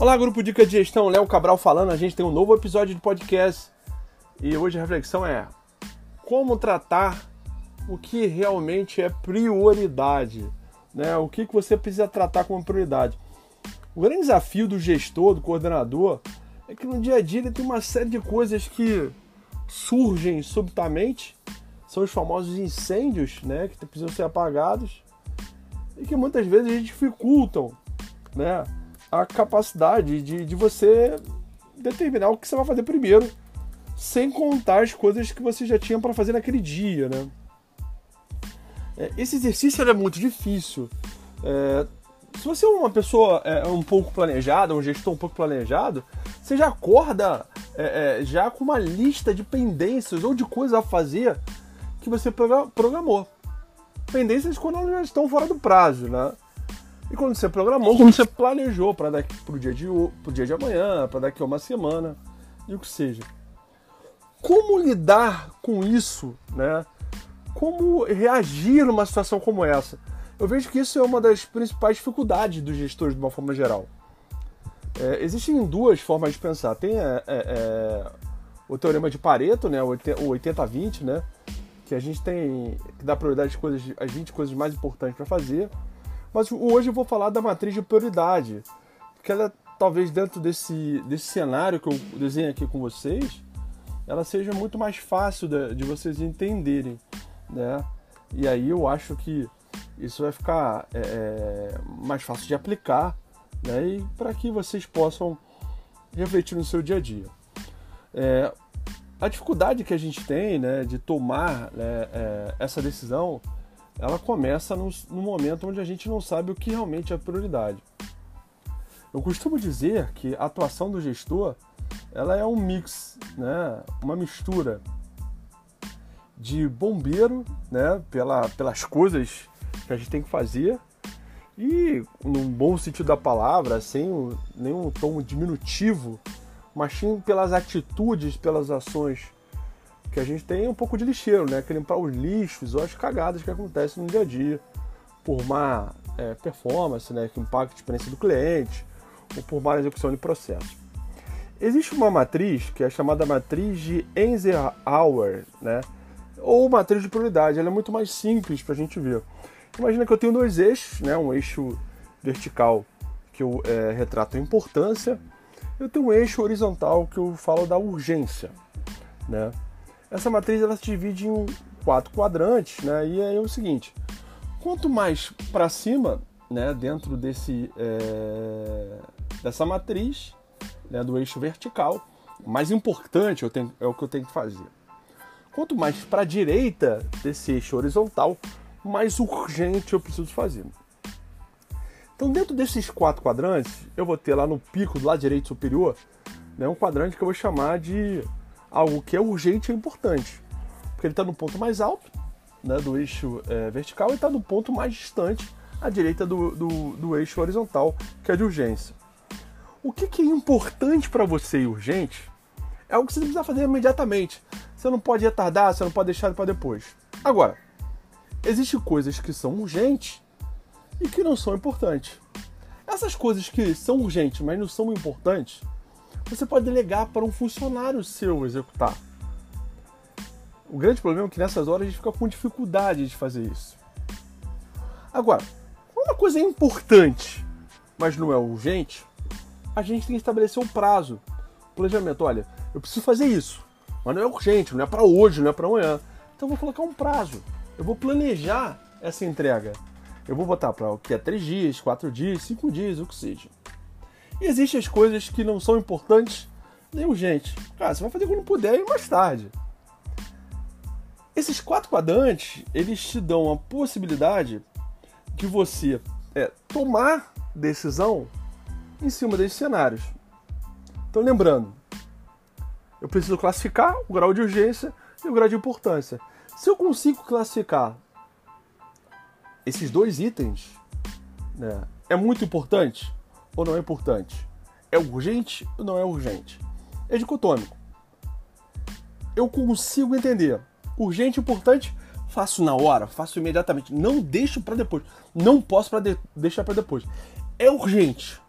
Olá, grupo Dica de Gestão, Léo Cabral falando. A gente tem um novo episódio de podcast e hoje a reflexão é como tratar o que realmente é prioridade, né? O que, que você precisa tratar como prioridade. O grande desafio do gestor, do coordenador, é que no dia a dia ele tem uma série de coisas que surgem subitamente, são os famosos incêndios, né, que precisam ser apagados e que muitas vezes dificultam, né, a capacidade de, de você determinar o que você vai fazer primeiro, sem contar as coisas que você já tinha para fazer naquele dia, né? É, esse exercício é muito difícil. É, se você é uma pessoa é, um pouco planejada, um gestor um pouco planejado, você já acorda é, é, já com uma lista de pendências ou de coisas a fazer que você programou. Pendências quando elas já estão fora do prazo, né? E quando você programou, quando você planejou para daqui pro dia de pro dia de amanhã, para daqui a uma semana e o que seja. Como lidar com isso, né? Como reagir numa situação como essa? Eu vejo que isso é uma das principais dificuldades dos gestores de uma forma geral. É, existem duas formas de pensar. Tem é, é, é o teorema de Pareto, né, o 80-20, né, que a gente tem que dar prioridade às, coisas, às 20 coisas mais importantes para fazer mas hoje eu vou falar da matriz de prioridade, que ela talvez dentro desse, desse cenário que eu desenho aqui com vocês, ela seja muito mais fácil de, de vocês entenderem, né? E aí eu acho que isso vai ficar é, é mais fácil de aplicar, né? E para que vocês possam refletir no seu dia a dia. É, a dificuldade que a gente tem, né, de tomar né, é, essa decisão ela começa no, no momento onde a gente não sabe o que realmente é prioridade. Eu costumo dizer que a atuação do gestor ela é um mix, né? uma mistura de bombeiro, né? Pela, pelas coisas que a gente tem que fazer e, num bom sentido da palavra, sem nenhum tom diminutivo, mas sim pelas atitudes, pelas ações que a gente tem um pouco de lixeiro, né? Que limpar os lixos ou as cagadas que acontecem no dia a dia, por má é, performance, né? Que impacta a experiência do cliente, ou por má execução de processo. Existe uma matriz que é chamada matriz de Eisenhower, né? Ou matriz de prioridade. Ela é muito mais simples para a gente ver. Imagina que eu tenho dois eixos, né? Um eixo vertical que eu é, retrato a importância, eu tenho um eixo horizontal que eu falo da urgência, né? Essa matriz ela se divide em quatro quadrantes, né? E é o seguinte: quanto mais para cima, né, dentro desse é, dessa matriz, né, do eixo vertical, mais importante eu tenho, é o que eu tenho que fazer. Quanto mais para a direita desse eixo horizontal, mais urgente eu preciso fazer. Então, dentro desses quatro quadrantes, eu vou ter lá no pico do lado direito superior né, um quadrante que eu vou chamar de algo que é urgente e importante. Porque ele está no ponto mais alto né, do eixo é, vertical e está no ponto mais distante à direita do, do, do, eixo horizontal, que é de urgência. O que, que é importante para você e urgente é algo que você precisa fazer imediatamente. Você não pode retardar, você não pode deixar para depois. Agora, existem coisas que são urgentes e que não são importantes. Essas coisas que são urgentes, mas não são importantes, você pode delegar para um funcionário seu executar. O grande problema é que nessas horas a gente fica com dificuldade de fazer isso. Agora, uma coisa é importante, mas não é urgente, a gente tem que estabelecer um prazo. Planejamento, olha, eu preciso fazer isso, mas não é urgente, não é para hoje, não é para amanhã. Então eu vou colocar um prazo. Eu vou planejar essa entrega. Eu vou botar para o que é três dias, quatro dias, cinco dias, o que seja. E existem as coisas que não são importantes nem urgentes. Cara, você vai fazer quando puder e mais tarde. Esses quatro quadrantes, eles te dão a possibilidade de você é, tomar decisão em cima desses cenários. Então, lembrando, eu preciso classificar o grau de urgência e o grau de importância. Se eu consigo classificar esses dois itens, né, é muito importante ou não é importante? É urgente ou não é urgente? É dicotômico. Eu consigo entender. Urgente e importante, faço na hora, faço imediatamente. Não deixo para depois. Não posso pra de deixar para depois. É urgente.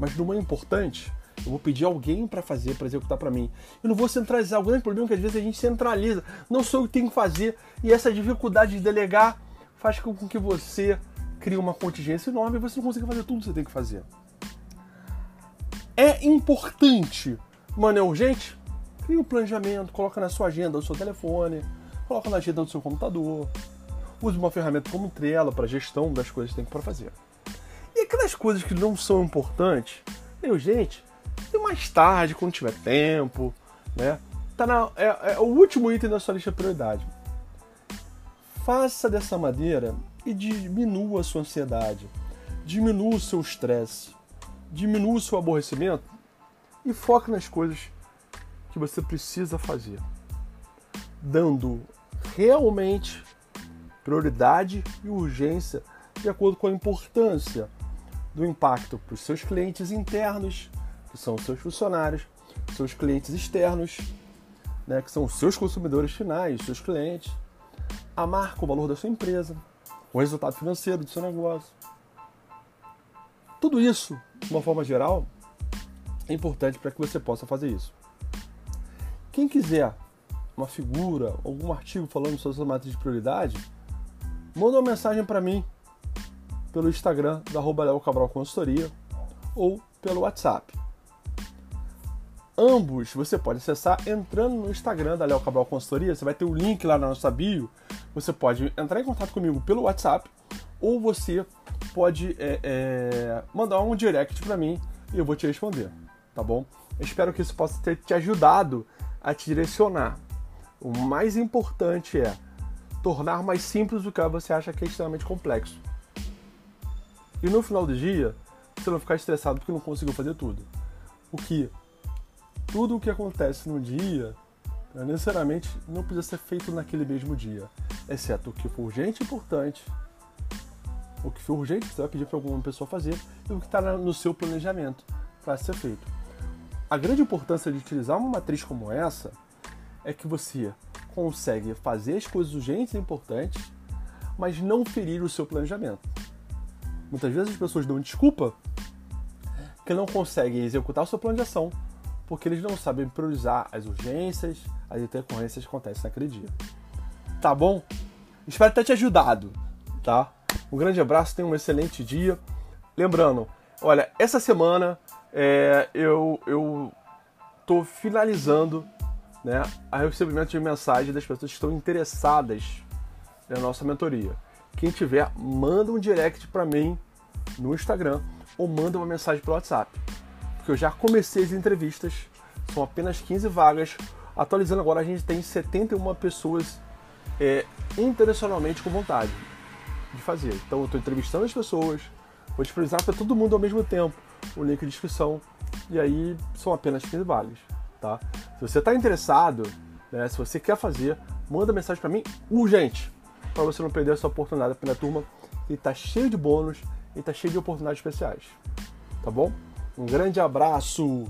mas não é importante, eu vou pedir alguém para fazer, para executar para mim. Eu não vou centralizar. O grande problema é que às vezes a gente centraliza. Não sou eu que tenho que fazer. E essa dificuldade de delegar faz com que você crie uma contingência enorme e você não consiga fazer tudo que você tem que fazer. É importante, mano, é urgente? Cria um planejamento, coloca na sua agenda do seu telefone, coloca na agenda do seu computador. Use uma ferramenta como Trello para gestão das coisas que tem para fazer. E aquelas coisas que não são importantes, é urgente, e mais tarde, quando tiver tempo, né? Tá na, é, é o último item da sua lista de prioridade. Faça dessa maneira e diminua a sua ansiedade, diminua o seu estresse, diminua o seu aborrecimento e foque nas coisas que você precisa fazer, dando realmente prioridade e urgência de acordo com a importância do impacto para os seus clientes internos que são os seus funcionários, seus clientes externos, né, que são os seus consumidores finais, seus clientes, a marca, o valor da sua empresa, o resultado financeiro do seu negócio. Tudo isso, uma forma geral, é importante para que você possa fazer isso. Quem quiser uma figura, algum artigo falando sobre essa matriz de prioridade, manda uma mensagem para mim pelo Instagram da Léo Cabral Consultoria ou pelo WhatsApp Ambos você pode acessar entrando no Instagram da Léo Cabral Consultoria. Você vai ter o link lá na nossa bio. Você pode entrar em contato comigo pelo WhatsApp ou você pode é, é, mandar um direct para mim e eu vou te responder, tá bom? Espero que isso possa ter te ajudado a te direcionar. O mais importante é tornar mais simples o que você acha que é extremamente complexo. E no final do dia, você não ficar estressado porque não conseguiu fazer tudo. O que tudo o que acontece no dia né, necessariamente não precisa ser feito naquele mesmo dia, exceto o que for urgente e importante. O que for urgente, você vai pedir para alguma pessoa fazer, e o que está no seu planejamento para ser feito. A grande importância de utilizar uma matriz como essa é que você consegue fazer as coisas urgentes e importantes, mas não ferir o seu planejamento. Muitas vezes as pessoas dão desculpa que não conseguem executar o seu plano de ação porque eles não sabem priorizar as urgências, as intercorrências que acontecem naquele dia. Tá bom? Espero ter te ajudado, tá? Um grande abraço, tenha um excelente dia. Lembrando, olha, essa semana é, eu, eu finalizando né, a recebimento de mensagem das pessoas que estão interessadas na nossa mentoria. Quem tiver, manda um direct para mim no Instagram ou manda uma mensagem pelo WhatsApp porque eu já comecei as entrevistas, são apenas 15 vagas. Atualizando agora, a gente tem 71 pessoas é, internacionalmente com vontade de fazer. Então eu estou entrevistando as pessoas, vou disponibilizar para todo mundo ao mesmo tempo o link de inscrição e aí são apenas 15 vagas. Tá? Se você está interessado, né, se você quer fazer, manda mensagem para mim urgente, para você não perder essa oportunidade pela turma que está cheio de bônus e está cheio de oportunidades especiais. Tá bom? Um grande abraço!